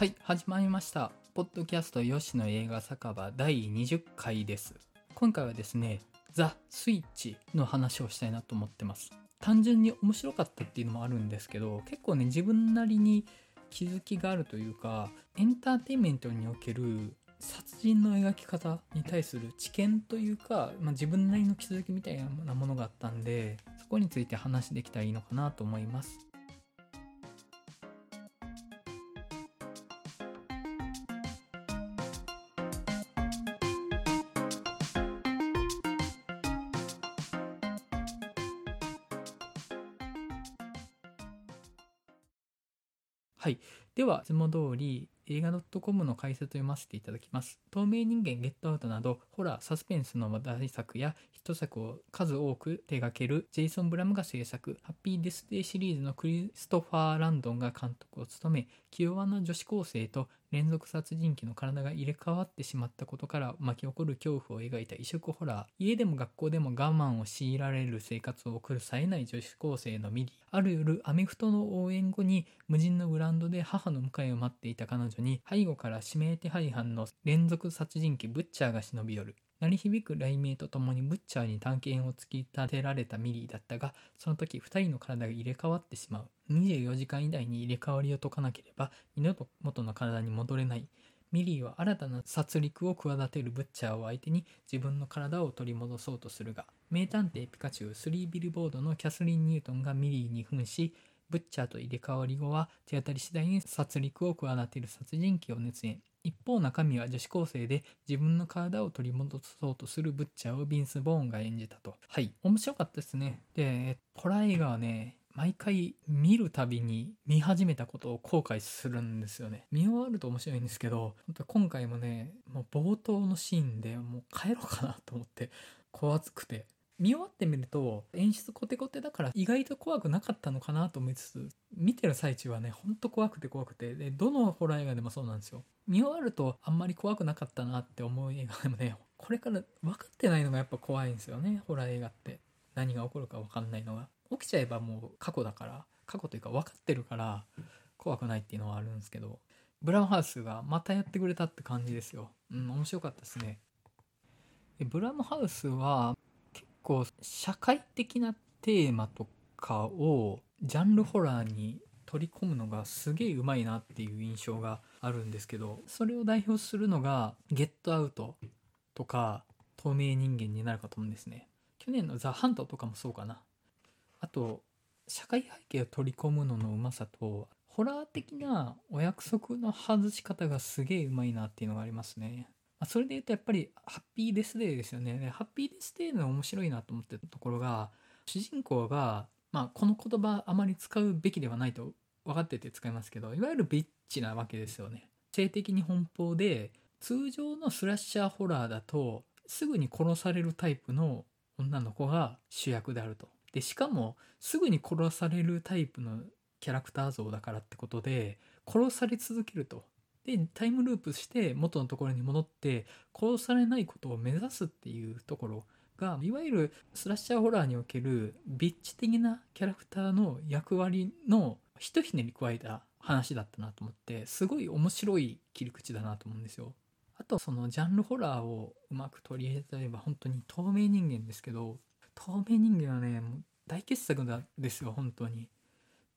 はい、始まりました。ポッドキャスト吉野映画酒場第20回です。今回はですね、ザ・スイッチの話をしたいなと思ってます。単純に面白かったっていうのもあるんですけど、結構ね、自分なりに気づきがあるというか、エンターテインメントにおける殺人の描き方に対する知見というか、まあ、自分なりの気づきみたいなものがあったんで、そこについて話できたらいいのかなと思います。では、いつも通り映画 .com の解説を読ませていただきます。透明人間ゲットアウトなど、ホラー、サスペンスの話題作やヒット作を数多く手掛けるジェイソン・ブラムが制作、ハッピーデスデイシリーズのクリストファー・ランドンが監督を務め、気弱な女子高生と連続殺人鬼の体が入れ替わってしまったことから巻き起こる恐怖を描いた異色ホラー。家でも学校でも我慢を強いられる生活を送る冴えない女子高生のミリ。ある夜、アメフトの応援後に無人のグラウンドで母の迎えを待っていた彼女に背後から指名手配犯の連続殺人鬼ブッチャーが忍び寄る。鳴り響く雷鳴とともにブッチャーに探検を突き立てられたミリーだったが、その時二人の体が入れ替わってしまう。24時間以内に入れ替わりを解かなければ、二度と元の体に戻れない。ミリーは新たな殺戮を企てるブッチャーを相手に自分の体を取り戻そうとするが、名探偵ピカチュウ3ビルボードのキャスリン・ニュートンがミリーに扮し、ブッチャーと入れ替わり後は手当たり次第に殺戮を企てる殺人鬼を熱演。一方中身は女子高生で自分の体を取り戻そうとするブッチャーをビンス・ボーンが演じたと。はい。面白かったですね。で、ホラー映画はね、毎回見るたびに見始めたことを後悔するんですよね。見終わると面白いんですけど、本当今回もね、もう冒頭のシーンでもう帰ろうかなと思って怖くて。見終わってみると演出コテコテだから意外と怖くなかったのかなと思いつつ見てる最中はねほんと怖くて怖くてでどのホラー映画でもそうなんですよ。見終わるとあんまり怖くなかったなって思う映画でもねこれから分かってないのがやっぱ怖いんですよねホラー映画って。何が起こるか分かんないのが。起きちゃえばもう過去だから過去というか分かってるから怖くないっていうのはあるんですけど。ブラウンハウスがまたやってくれたって感じですよ。うん面白かったですね。ブラムハウスは構社会的なテーマとかをジャンルホラーに取り込むのがすげえうまいなっていう印象があるんですけどそれを代表するのが「ゲットアウト」とか「透明人間」になるかと思うんですね。去年の「ザ・ハント」とかもそうかな。あと社会背景を取り込むののうまさとホラー的なお約束の外し方がすげえうまいなっていうのがありますね。それで言うとやっぱりハッピーデスデーですよね。ハッピーデスデーの面白いなと思ってたところが、主人公が、まあこの言葉あまり使うべきではないと分かってて使いますけど、いわゆるビッチなわけですよね。性的に奔放で、通常のスラッシャーホラーだと、すぐに殺されるタイプの女の子が主役であると。で、しかも、すぐに殺されるタイプのキャラクター像だからってことで、殺され続けると。でタイムループして元のところに戻って殺されないことを目指すっていうところがいわゆるスラッシャーホラーにおけるビッチ的なキャラクターの役割のひとひねり加えた話だったなと思ってすごい面白い切り口だなと思うんですよ。あとそのジャンルホラーをうまく取り入れたれば本当に透明人間ですけど透明人間はねもう大傑作なんですよ本当に。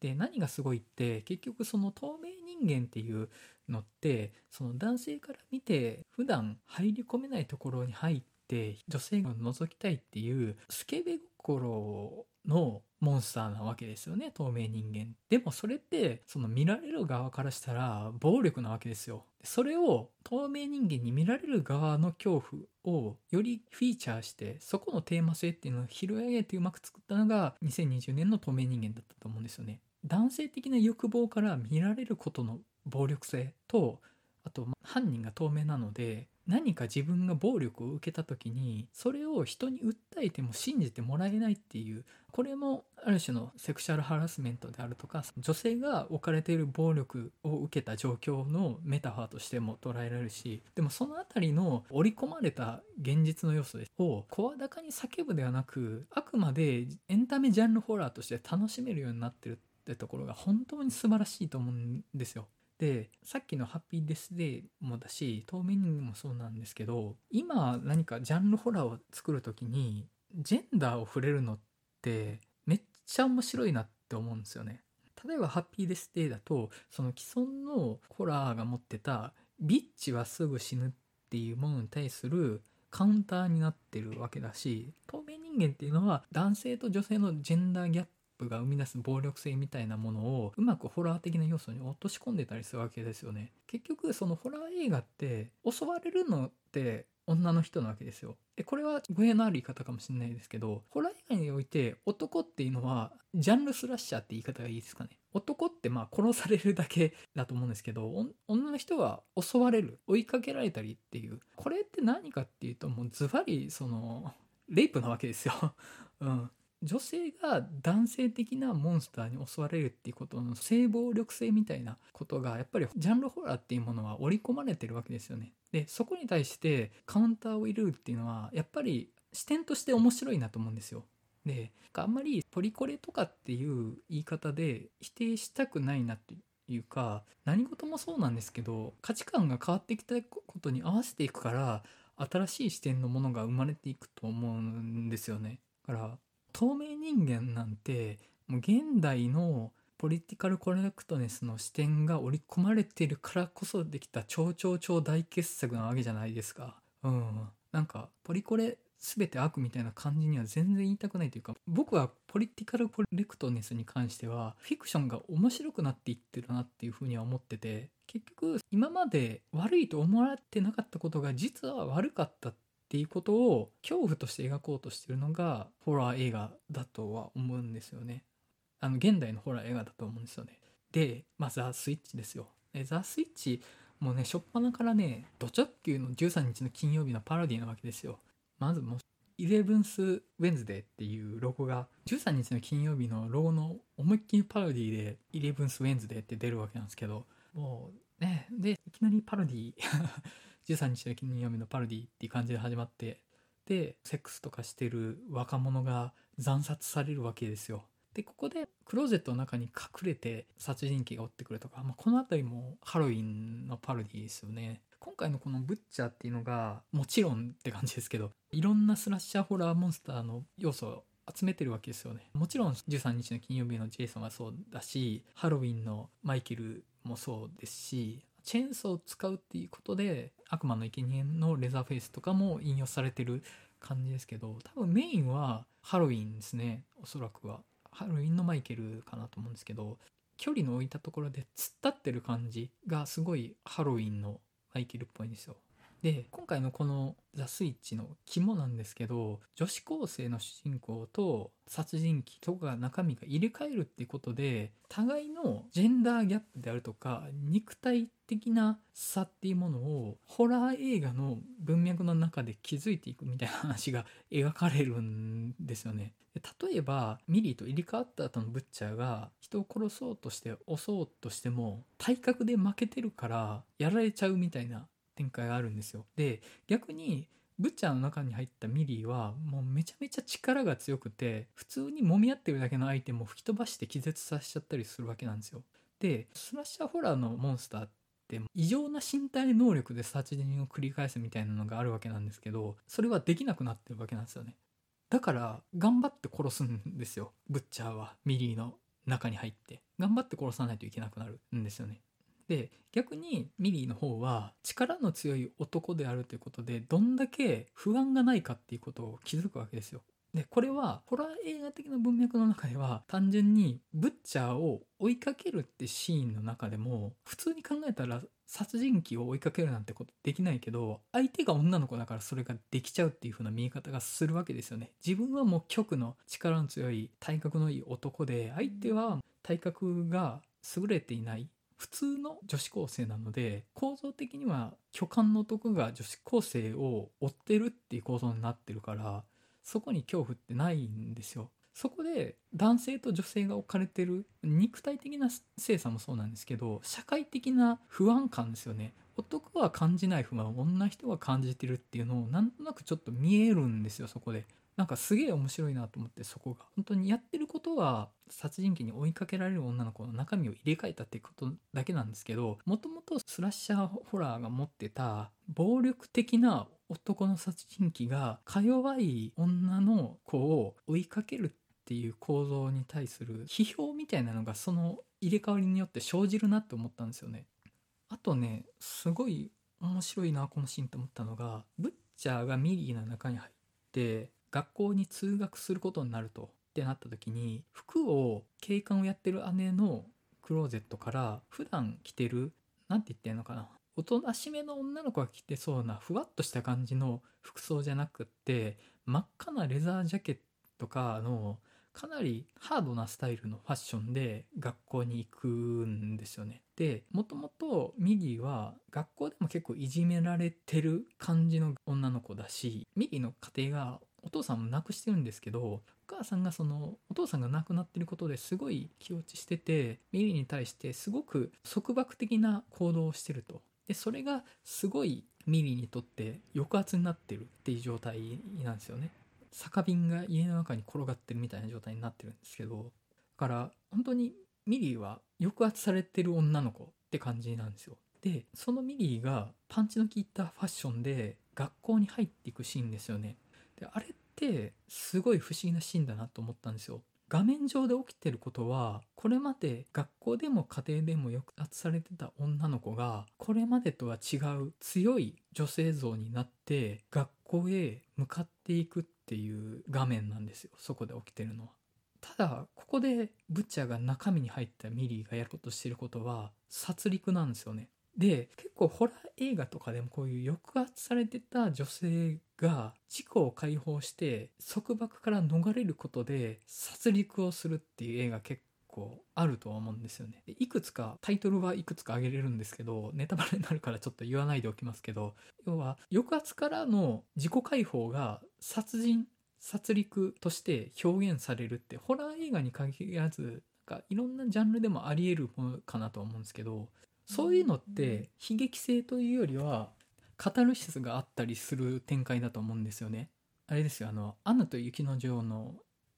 で何がすごいって結局その透明人間っていうのってその男性から見て普段入り込めないところに入って女性を覗きたいっていうスケベ心のモンスターなわけですよね透明人間。でもそれってその見られる側からしたら暴力なわけですよ。それを透明人間に見られる側の恐怖をよりフィーチャーしてそこのテーマ性っていうのを拾い上げてうまく作ったのが2020年の透明人間だったと思うんですよね。男性的な欲望から見られることの暴力性とあと犯人が透明なので何か自分が暴力を受けた時にそれを人に訴えても信じてもらえないっていうこれもある種のセクシャルハラスメントであるとか女性が置かれている暴力を受けた状況のメタファーとしても捉えられるしでもその辺りの織り込まれた現実の要素を声高に叫ぶではなくあくまでエンタメジャンルホラーとして楽しめるようになってるってところが本当に素晴らしいと思うんですよ。でさっきの「ハッピーデスデー」もだし「透明人間」もそうなんですけど今何かジャンルホラーを作る時にジェンダーを触れるのってめっちゃ面白いなって思うんですよね。例えば「ハッピーデスデー」だとその既存のホラーが持ってた「ビッチはすぐ死ぬ」っていうものに対するカウンターになってるわけだし透明人間っていうのは男性と女性のジェンダーギャップが生み出す暴力性みたいなものをうまくホラー的な要素に落とし込んでたりするわけですよね。結局そのホラー映画って襲われるのって女の人なわけですよでこれは語弊のある言い方かもしれないですけどホラー映画において男っていうのはジャンルスラッシャーって言い方がいいですかね。男ってまあ殺されるだけだと思うんですけど女の人は襲われる追いかけられたりっていう。これって何かっていうともうズバリそのレイプなわけですよ、うん、女性が男性的なモンスターに襲われるっていうことの性暴力性みたいなことがやっぱりジャンルホラーっていうものは織り込まれてるわけですよね。でそこに対してカウンターを入れるっていうのはやっぱり視点として面白いなと思うんですよ。であんまりポリコレとかっていう言い方で否定したくないなっていうか何事もそうなんですけど価値観が変わってきたことに合わせていくから新しい視点のものが生まれていくと思うんですよね。だから透明人間なんてもう現代のポリティカルコレクトネスの視点が織り込まれてるからこそできた超超超大傑作なわけじゃないですか。うん。なんかポリコレ全て悪みたいな感じには全然言いたくないというか僕はポリティカルコレクトネスに関してはフィクションが面白くなっていってるなっていうふうには思ってて結局今まで悪いと思われてなかったことが実は悪かったっていうことを恐怖として描こうとしてるのがホラー映画だとは思うんですよね。あの現代のホラー映画だと思うんですよね。で、まあ、ザ・スイッチですよ。ザ・スイッチもうね、初っ端からね、ド直球の13日の金曜日のパロディなわけですよ。まずもうイレブンス・ウェンズデーっていうロゴが13日の金曜日のロゴの思いっきりパロディでイレブンス・ウェンズデーって出るわけなんですけどもうねでいきなりパロディ13日の金曜日のパロディっていう感じで始まってでセックスとかしてる若者が惨殺されるわけですよ。でここでクローゼットの中に隠れて殺人鬼が追ってくるとか、まあ、この辺りもハロウィンのパロディですよね。今回のこのブッチャーっていうのがもちろんって感じですけどいろんなスラッシャーホラーモンスターの要素を集めてるわけですよね。もちろん13日の金曜日のジェイソンはそうだしハロウィンのマイケルもそうですしチェーンソーを使うっていうことで悪魔の生贄のレザーフェイスとかも引用されてる感じですけど多分メインはハロウィンですね。おそらくは。ハロウィンのマイケルかなと思うんですけど距離の置いたところで突っ立ってる感じがすごいハロウィンのマイケルっぽいんですよ。で今回のこの「ザ・スイッチ」の肝なんですけど女子高生の主人公と殺人鬼とか中身が入れ替えるっていうことで互いのジェンダーギャップであるとか肉体的な差っていうものをホラー映画の文脈の中で気づいていくみたいな話が描かれるんですよね。例えばミリーと入れ替わった後のブッチャーが人を殺そうとして襲おうとしても体格で負けてるからやられちゃうみたいな展開があるんですよ。で逆にブッチャーの中に入ったミリーはもうめちゃめちゃ力が強くて普通に揉み合ってるだけのアイテムを吹き飛ばして気絶させちゃったりするわけなんですよ。でスラッシャーホラーのモンスターって異常な身体能力で殺人を繰り返すみたいなのがあるわけなんですけどそれはできなくなってるわけなんですよね。だから頑張って殺すんですよブッチャーはミリーの中に入って頑張って殺さないといけなくなるんですよね。で逆にミリーの方は力の強い男であるということでどんだけ不安がないかっていうことを気づくわけですよ。でこれはホラー映画的な文脈の中では単純にブッチャーを追いかけるってシーンの中でも普通に考えたら殺人鬼を追いかけるなんてことできないけど相手が女の子だからそれができちゃうっていう風な見え方がするわけですよね自分はもう極の力の強い体格のいい男で相手は体格が優れていない普通の女子高生なので構造的には巨漢の男が女子高生を追ってるっていう構造になってるからそこに恐怖ってないんですよ。そこで男性と女性が置かれてる肉体的な性差もそうなんですけど社会的な不安感ですよね男は感じない不安を女人が感じてるっていうのをなんとなくちょっと見えるんですよそこでなんかすげえ面白いなと思ってそこが本当にやってることは殺人鬼に追いかけられる女の子の中身を入れ替えたってことだけなんですけどもともとスラッシャーホラーが持ってた暴力的な男の殺人鬼がか弱い女の子を追いかけるっていう構造に対する批評みたいなのがその入れ替わりによって生じるなって思ったんですよね。あとねすごい面白いなこのシーンと思ったのがブッチャーがミリーの中に入って学校に通学することになるとってなった時に服を警官をやってる姉のクローゼットから普段着てる何て言ってんのかなおとなしめの女の子が着てそうなふわっとした感じの服装じゃなくって真っ赤なレザージャケットかのかなりハードなスタイルのファッションで学校に行くんですよね。でもともとミリーは学校でも結構いじめられてる感じの女の子だしミリーの家庭がお父さんも亡くしてるんですけどお母さんがそのお父さんが亡くなってることですごい気落ちしててミリーに対してすごく束縛的な行動をしてると。でそれがすごいミリにとって抑圧になってるっていう状態なんですよね。酒瓶が家の中に転がってるみたいな状態になってるんですけどだから本当にミリーは抑圧されてる女の子って感じなんですよでそのミリーがパンチの効いたファッションで学校に入っていくシーンですよねであれってすごい不思議なシーンだなと思ったんですよ画面上で起きてることはこれまで学校でも家庭でも抑圧されてた女の子がこれまでとは違う強い女性像になって学校へ向かっていくっていう画面なんですよそこで起きてるのは。ただここでブッチャーが中身に入ったミリーがやろうとしてることは殺戮なんですよね。で結構ホラー映画とかでもこういう抑圧されてた女性が自己を解放して束縛から逃れることで殺戮をするっていう映画結構あるとは思うんですよね。いくつかタイトルはいくつか挙げれるんですけどネタバレになるからちょっと言わないでおきますけど要は抑圧からの自己解放が殺人殺戮として表現されるってホラー映画に限らずなんかいろんなジャンルでもありえるものかなと思うんですけどそういうのって悲劇性というよりはカタルシスがあったりする展開だと思うんですよね。あれですよあの「アナと雪の女王」の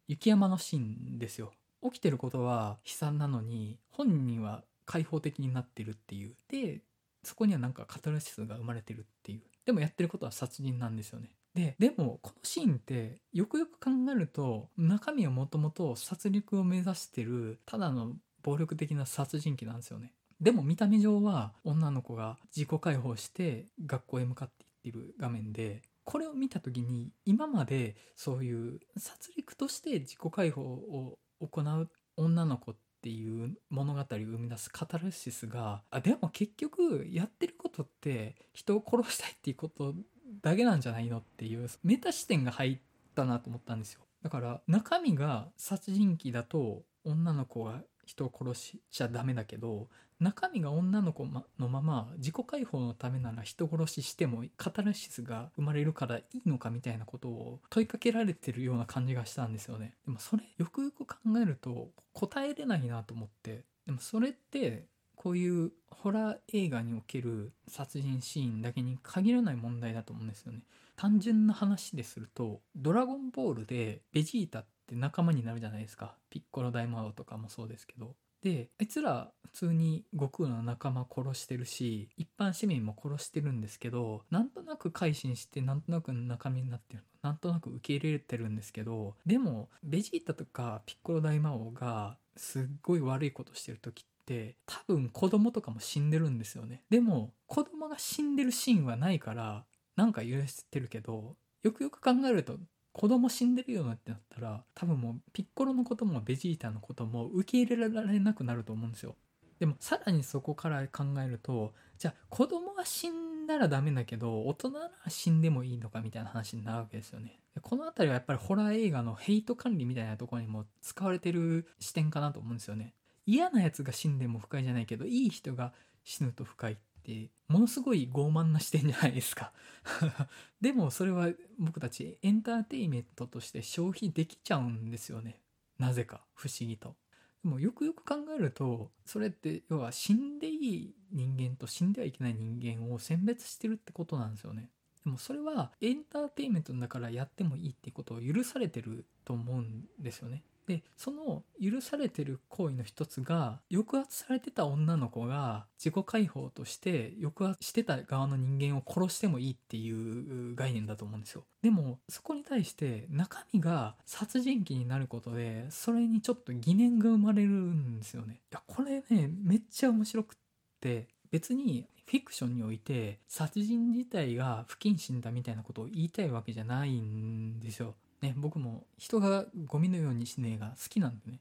雪山のシーンですよ。起きてることは悲惨なのに本人は開放的になってるっていう。でそこにはなんかカタルシスが生まれてるっていう。でもやってることは殺人なんですよね。ででもこのシーンってよくよく考えると中身はもともと殺戮を目指してるただの暴力的な殺人鬼なんですよねでも見た目上は女の子が自己解放して学校へ向かっていってる画面でこれを見た時に今までそういう殺戮として自己解放を行う女の子っていう物語を生み出すカタルシスがあでも結局やってることって人を殺したいっていうことだけなんじゃないのっていうメタ視点が入ったなと思ったんですよ。だから中身が殺人鬼だと女の子が人を殺しちゃダメだけど中身が女の子のまま自己解放のためなら人殺ししてもカタルシスが生まれるからいいのかみたいなことを問いかけられてるような感じがしたんですよね。でもそれよくよく考えると答えれないなと思って。でもそれってこういうホラー映画における殺人シーンだけに限らない問題だと思うんですよね。単純な話ですると「ドラゴンボール」でベジータって仲間になるじゃないですか。ピッコロ大魔王とかもそうですけど。であいつら普通に悟空の仲間殺してるし一般市民も殺してるんですけどなんとなく改心してなんとなく中身になってるの。なんとなく受け入れてるんですけどでもベジータとかピッコロ大魔王がすっごい悪いことしてる時って多分子供とかも死んでるんですよね。でも子供が死んでるシーンはないからなんか許してるけどよくよく考えると子供死んでるよなってなったら多分もうピッコロのこともベジータのことも受け入れられなくなると思うんですよ。でもさらにそこから考えるとじゃあ子供は死んだらダメだけど大人なら死んでもいいのかみたいな話になるわけですよね。この辺りはやっぱりホラー映画のヘイト管理みたいなところにも使われてる視点かなと思うんですよね。嫌なやつが死んでも不快じゃないけどいい人が死ぬと不快ってものすごい傲慢な視点じゃないですか。でもそれは僕たちエンターテイメントとして消費できちゃうんですよね。なぜか。不思議と。でもよくよく考えるとそれって要は死んでいい人間と死んではいけない人間を選別してるってことなんですよね。でもそれはエンターテインメントだからやってもいいってことを許されてると思うんですよね。でその許されてる行為の一つが抑圧されてた女の子が自己解放として抑圧してた側の人間を殺してもいいっていう概念だと思うんですよ。でもそこに対して中身が殺人鬼になることでそれにちょっと疑念が生まれるんですよね。いやこれねめっちゃ面白くって別にフィクションにおいて殺人自体が不謹慎だみたいなことを言いたいわけじゃないんですよ。ね、僕も人がゴミのようにしねえが好きなんでね。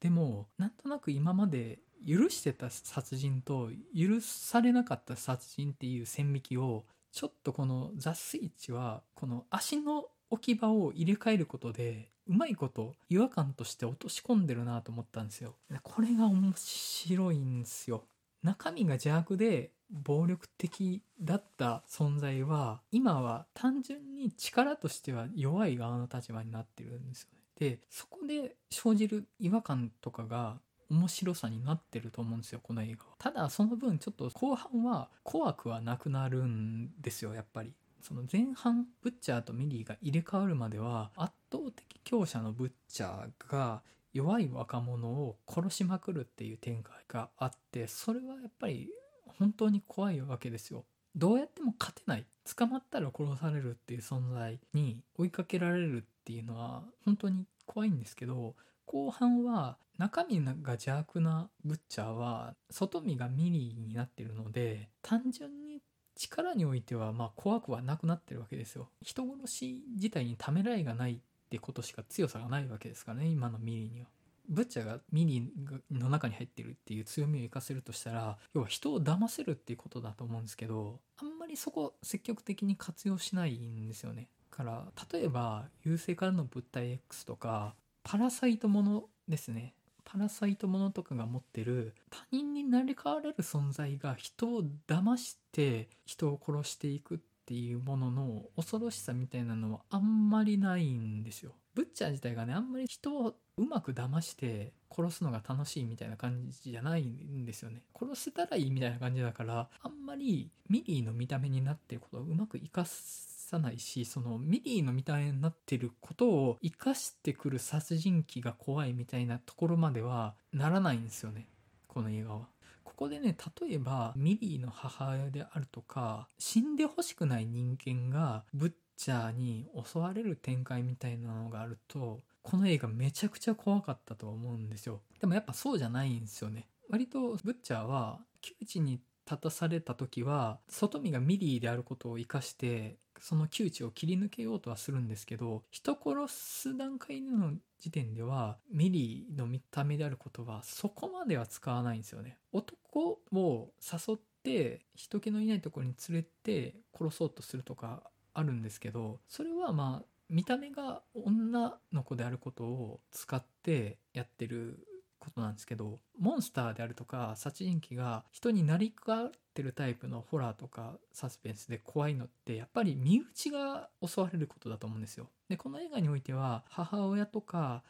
でも、なんとなく今まで許してた殺人と許されなかった殺人っていう線引きを、ちょっとこのザ・スイッチは、この足の置き場を入れ替えることで、うまいこと違和感として落とし込んでるなと思ったんですよ。これが面白いんですよ。中身が邪悪で暴力的だった存在は今は単純に力としては弱い側の立場になってるんですよね。でそこで生じる違和感とかが面白さになってると思うんですよこの映画は。ただその分ちょっと後半は怖くはなくなるんですよやっぱり。その前半ブッチャーとミリーが入れ替わるまでは圧倒的強者のブッチャーが弱い若者を殺しまくるっていう展開があってそれはやっぱり本当に怖いわけですよ。どうやっても勝てない。捕まったら殺されるっていう存在に追いかけられるっていうのは本当に怖いんですけど後半は中身が邪悪なブッチャーは外身がミリーになってるので単純に力においてはまあ怖くはなくなってるわけですよ。人殺し自体にためらいがないってことしか強さがないわけですからね今のミリーには。ブッチャがミニの中に入ってるっていう強みを生かせるとしたら要は人を騙せるっていうことだと思うんですけどあんまりそこ積極的に活用しないんですよね。から例えば優勢からの物体 X とかパラサイトものですね。パラサイトものとかが持ってる他人になり変われる存在が人を騙して人を殺していくっていうものの恐ろしさみたいなのはあんまりないんですよ。ブッチャー自体がねあんまり人をうまく騙して殺すのが楽しいみたいな感じじゃないんですよね殺せたらいいみたいな感じだからあんまりミリーの見た目になってることをうまく生かさないしそのミリーの見た目になってることを生かしてくる殺人鬼が怖いみたいなところまではならないんですよねこの映画は。ここでね例えばミリーの母親であるとか死んでほしくない人間がブッチャーに襲われる展開みたいなのがあるとこの映画めちゃくちゃ怖かったと思うんですよ。でもやっぱそうじゃないんですよね。割とブッチャーは窮地に立たされた時は外見がミリーであることを生かしてその窮地を切り抜けようとはするんですけど人殺す段階の時点ではミリーの見た目であることはそこまでは使わないんですよね。男を誘って人気のいないところに連れて殺そうとするとかあるんですけどそれはまあ見た目が女の子であることを使ってやってることなんですけどモンスターであるとか殺人鬼が人になり変わってるタイプのホラーとかサスペンスで怖いのってやっぱり身内が襲われることだと思うんですよ。でこの映画においては母親とか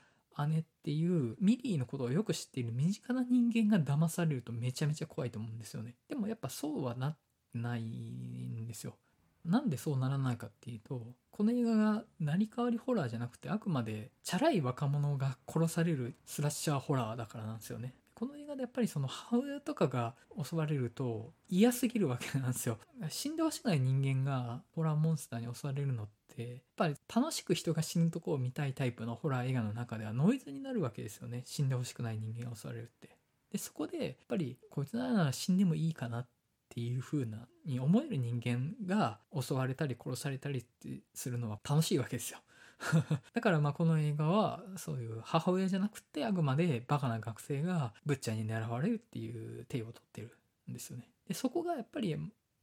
姉っていうミリーのことをよく知っている身近な人間が騙されるとめちゃめちゃ怖いと思うんですよね。でもやっぱそうはなってないんですよ。なんでそうならないかっていうとこの映画が成り代わりホラーじゃなくてあくまでチャラい若者が殺されるスラッシャーホラーだからなんですよね。この映画でやっぱりその母親とかが襲われると嫌すぎるわけなんですよ。死んでほしくない人間がホラーモンスターに襲われるのってやっぱり楽しく人が死ぬとこを見たいタイプのホラー映画の中ではノイズになるわけですよね。死んでほしくない人間が襲われるって。でそこでやっぱりこいつなら死んでもいいかなっっていう風なに思える人間が襲われたり殺されたりってするのは楽しいわけですよ だからまあこの映画はそういう母親じゃなくてあくまでバカな学生がブッチャーに狙われるっていう手を取ってるんですよね。でそこがやっぱり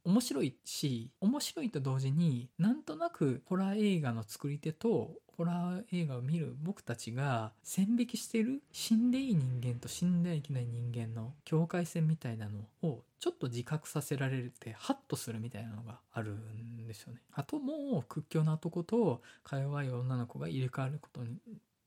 面白いし面白いと同時になんとなくホラー映画の作り手とホラー映画を見る僕たちが線引きしてる死んでいい人間と死んではいけない人間の境界線みたいなのをちょっと自覚させられるってハッとするみたいなのがあるんですよね。あともう屈強な男とか弱い女の子が入れ替わることに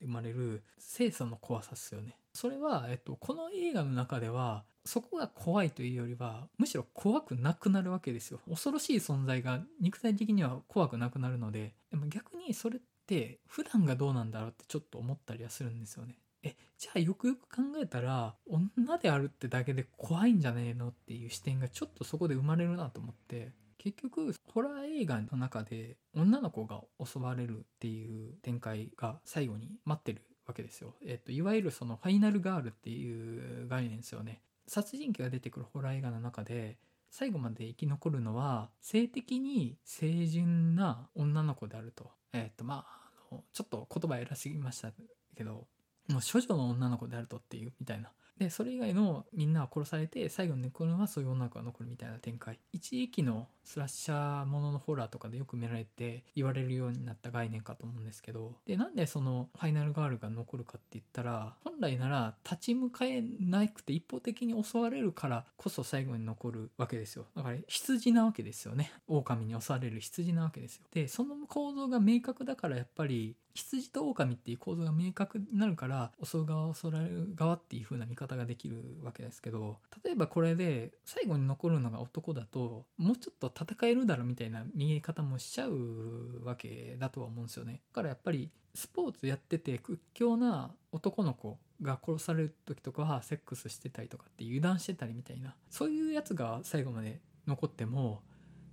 生まれる清楚の怖さっすよね。それは、えっと、この映画の中ではそこが怖いというよりはむしろ怖くなくなるわけですよ。恐ろしい存在が肉体的には怖くなくなるのででも逆にそれって普段がどうなんだろうってちょっと思ったりはするんですよね。えじゃあよくよく考えたら女であるってだけで怖いんじゃねえのっていう視点がちょっとそこで生まれるなと思って。結局ホラー映画の中で女の子が襲われるっていう展開が最後に待ってるわけですよ。えっ、と、いわゆるそのファイナルガールっていう概念ですよね。殺人鬼が出てくるホラー映画の中で、最後まで生き残るのは、性的に清純な女の子であると。えっ、と、まあ、の、ちょっと言葉偉すぎましたけど、もう処女の女の子であるとっていうみたいなでそれ以外のみんなは殺されて最後に残るのはそういう女の子が残るみたいな展開。一時期のスラッシャーもののホラーとかでよく見られて言われるようになった概念かと思うんですけど。でなんでそのファイナルガールが残るかって言ったら本来なら立ち向かえなくて一方的に襲われるからこそ最後に残るわけですよ。だから羊なわけですよね。狼に襲われる羊なわけですよ。でその構造が明確だからやっぱり羊と狼っていう構造が明確になるから襲う側襲われる側っていう風な見方ができるわけですけど例えばこれで最後に残るのが男だともうちょっと戦えるだろみたいな見え方もしちゃうわけだとは思うんですよね。だからやっぱりスポーツやってて屈強な男の子が殺される時とかはセックスしてたりとかって油断してたりみたいなそういうやつが最後まで残っても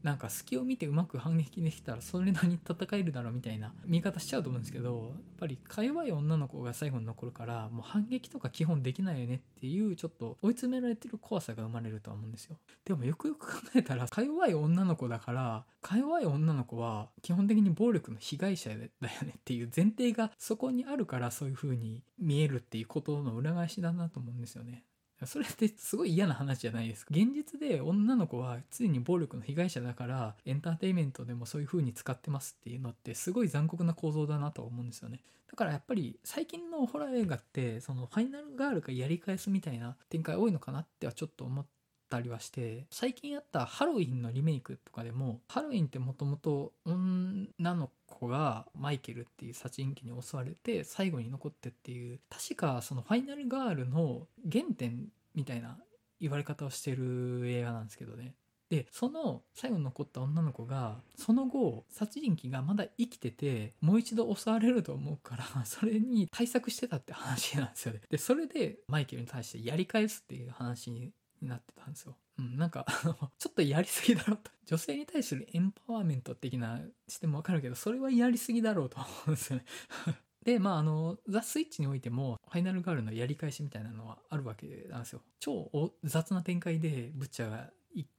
なんか隙を見てうまく反撃できたらそれなりに戦えるだろうみたいな見方しちゃうと思うんですけどやっぱりか弱い女の子が最後に残るからもう反撃とか基本できないよねっていうちょっと追い詰められてる怖さが生まれるとは思うんですよ。でもよくよく考えたらか弱い女の子だからか弱い女の子は基本的に暴力の被害者だよねっていう前提がそこにあるからそういう風に見えるっていうことの裏返しだなと思うんですよね。それってすごい嫌な話じゃないですか。現実で女の子は常に暴力の被害者だからエンターテイメントでもそういう風に使ってますっていうのってすごい残酷な構造だなと思うんですよね。だからやっぱり最近のホラー映画ってそのファイナルガールがやり返すみたいな展開多いのかなってはちょっと思ったりはして最近あったハロウィンのリメイクとかでもハロウィンってもともと女の子がマイケルっていう殺人鬼に襲われて最後に残ってっていう確かそのファイナルガールの原点みたいな言われ方をしてる映画なんですけどね。でその最後に残った女の子がその後殺人鬼がまだ生きててもう一度襲われると思うからそれに対策してたって話なんですよね。でそれでマイケルに対してやり返すっていう話になってたんですようん、なんか ちょっとやりすぎだろうと。女性に対するエンパワーメント的な視点もわかるけど、それはやりすぎだろうと思うんですよね で、まあ、あの、ザ・スイッチにおいても、ファイナルガールのやり返しみたいなのはあるわけなんですよ。超雑な展開で、ブッチャーが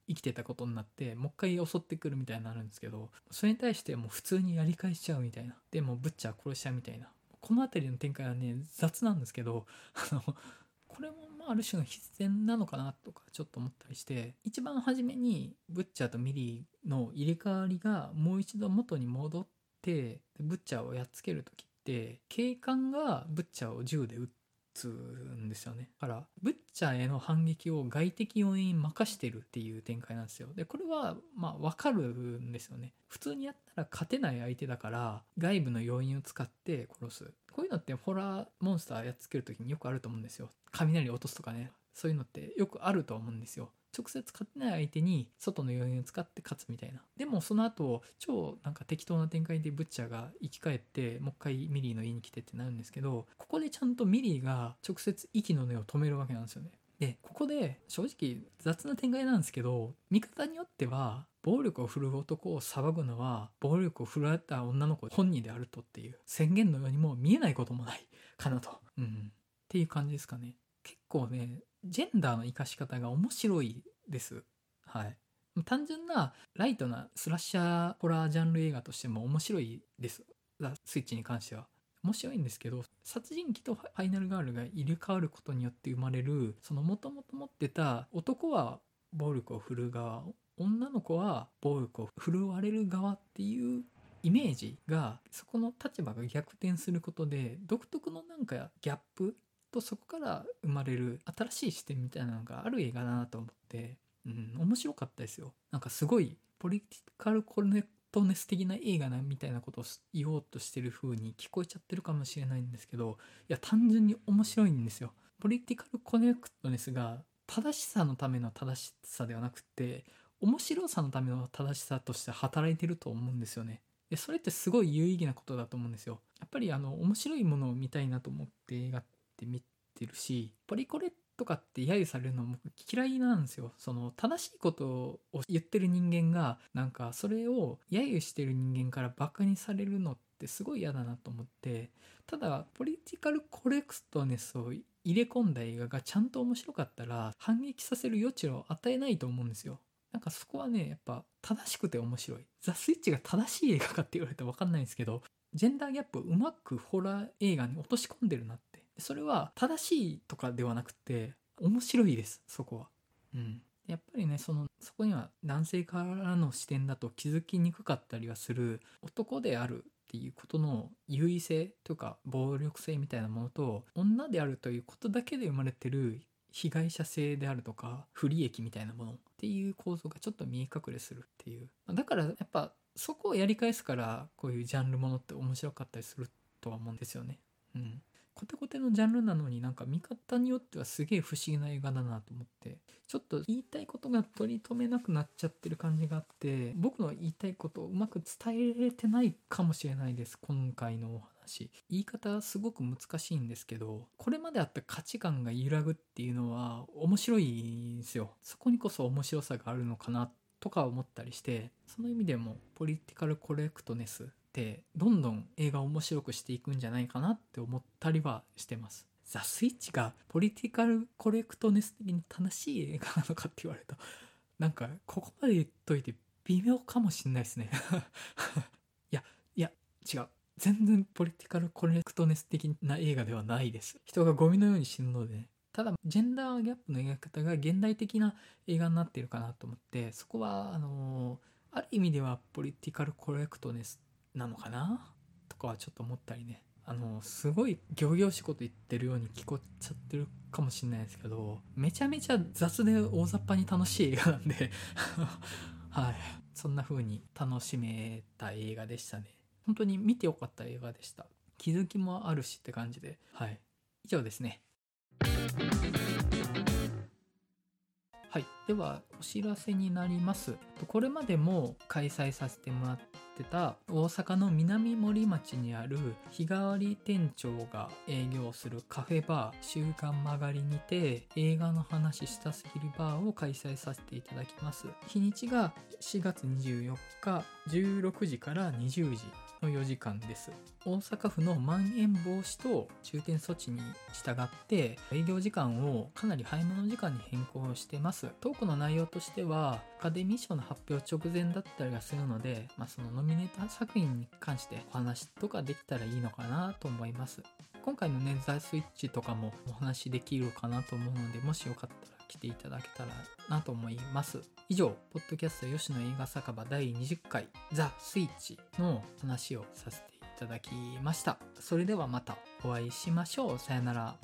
生きてたことになって、もう一回襲ってくるみたいになるんですけど、それに対してもう普通にやり返しちゃうみたいな。で、もうブッチャー殺しちゃうみたいな。この辺りの展開はね、雑なんですけど、あの、これもあある種の必然なのかなとかちょっと思ったりして一番初めにブッチャーとミリーの入れ替わりがもう一度元に戻ってブッチャーをやっつける時って警官がブッチャーを銃で撃つんですよね。だからブッチャーへの反撃を外的要因に任してるっていう展開なんですよ。でこれはまあわかるんですよね。普通にやったら勝てない相手だから外部の要因を使って殺す。こういうのってホラーモンスターやっつける時によくあると思うんですよ。雷落とすとかね。そういうのってよくあると思うんですよ。直接勝てない相手に外の要因を使って勝つみたいな。でもその後超なんか適当な展開でブッチャーが生き返ってもう一回ミリーの家に来てってなるんですけどここでちゃんとミリーが直接息の根を止めるわけなんですよね。でここで正直雑な展開なんですけど見方によっては暴力を振るう男を裁くのは暴力を振るわれた女の子本人であるとっていう宣言のようにも見えないこともないかなと、うん、っていう感じですかね。結構ねジェンダーの生かし方が面白いです。はい。単純なライトなスラッシャーホラージャンル映画としても面白いです。スイッチに関しては。面白いんですけど、殺人鬼とファイナルガールが入れ替わることによって生まれる、そのもともと持ってた男は暴力を振るう側、女の子は暴力を振るわれる側っていうイメージがそこの立場が逆転することで独特のなんかギャップとそこから生まれる新しい視点みたいなのがある映画だなと思って、うん、面白かったですよ。なんかすごいポリティカルコネクトネス的な映画なみたいなことを言おうとしてる風に聞こえちゃってるかもしれないんですけどいや単純に面白いんですよ。ポリティカルコネクトネスが正しさのための正しさではなくて面白さのための正しさとして働いてると思うんですよね。でそれってすごい有意義なことだと思うんですよ。やっぱりあの面白いものを見たいなと思って映画って見てるしポリコレとかって揶揄されるのも嫌いなんですよ。その正しいことを言ってる人間がなんかそれを揶揄してる人間からバカにされるのってすごい嫌だなと思ってただポリティカルコレクトネスを入れ込んだ映画がちゃんと面白かったら反撃させる余地を与えないと思うんですよ。なんかそこはね、やっぱ正しくて面白い。ザ・スイッチが正しい映画かって言われたらわかんないんですけど、ジェンダーギャップをうまくホラー映画に落とし込んでるなって。それは正しいとかではなくて、面白いです、そこは。うん。やっぱりね、その、そこには男性からの視点だと気づきにくかったりはする男であるっていうことの優位性というか暴力性みたいなものと女であるということだけで生まれてる被害者性であるとか不利益みたいなものっていう構造がちょっと見え隠れするっていうだからやっぱそこをやり返すからこういうジャンルものって面白かったりするとは思うんですよねうんコテコテのジャンルなのになんか見方によってはすげえ不思議な映画だなと思ってちょっと言いたいことが取り留めなくなっちゃってる感じがあって僕の言いたいことをうまく伝えれてないかもしれないです今回のお話。言い方すごく難しいんですけどこれまであった価値観が揺らぐっていうのは面白いんですよ。そこにこそ面白さがあるのかなとか思ったりしてその意味でもポリティカルコレクトネスってどんどん映画を面白くしていくんじゃないかなって思ったりはしてます。ザ・スイッチがポリティカルコレクトネス的に正しい映画なのかって言われるとなんかここまで言っといて微妙かもしんないですね。いやいや違う。全然ポリティカルコレクトネス的な映画ではないです。人がゴミのように死ぬので、ね、ただジェンダーギャップの描き方が現代的な映画になっているかなと思ってそこはあのー、ある意味ではポリティカルコレクトネスなのかな？とかはちょっと思ったりね。あのすごい仰々しいこと言ってるように聞こえちゃってるかもしれないですけどめちゃめちゃ雑で大雑把に楽しい映画なんで。はい。そんな風に楽しめた映画でしたね。本当に見てよかった映画でした。気づきもあるしって感じで。はい。以上ですね。はい。ではお知らせになります。これまでも開催させてもらってってた大阪の南森町にある日替わり店長が営業するカフェバー週刊曲がりにて映画の話したすぎるバーを開催させていただきます。日にちが4月24日16時から20時。の4時間です。大阪府のまん延防止等重点措置に従って営業時間をかなり早めの時間に変更してます。トークの内容としてはアカデミー賞の発表直前だったりがするので、まあ、そのノミネート作品に関してお話とかできたらいいのかなと思います。今回のねザ・スイッチとかもお話できるかなと思うのでもしよかったら来ていただけたらなと思います。以上ポッドキャスト吉野映画酒場第20回ザ・スイッチの話をさせていただきました。それではまたお会いしましょう。さよなら。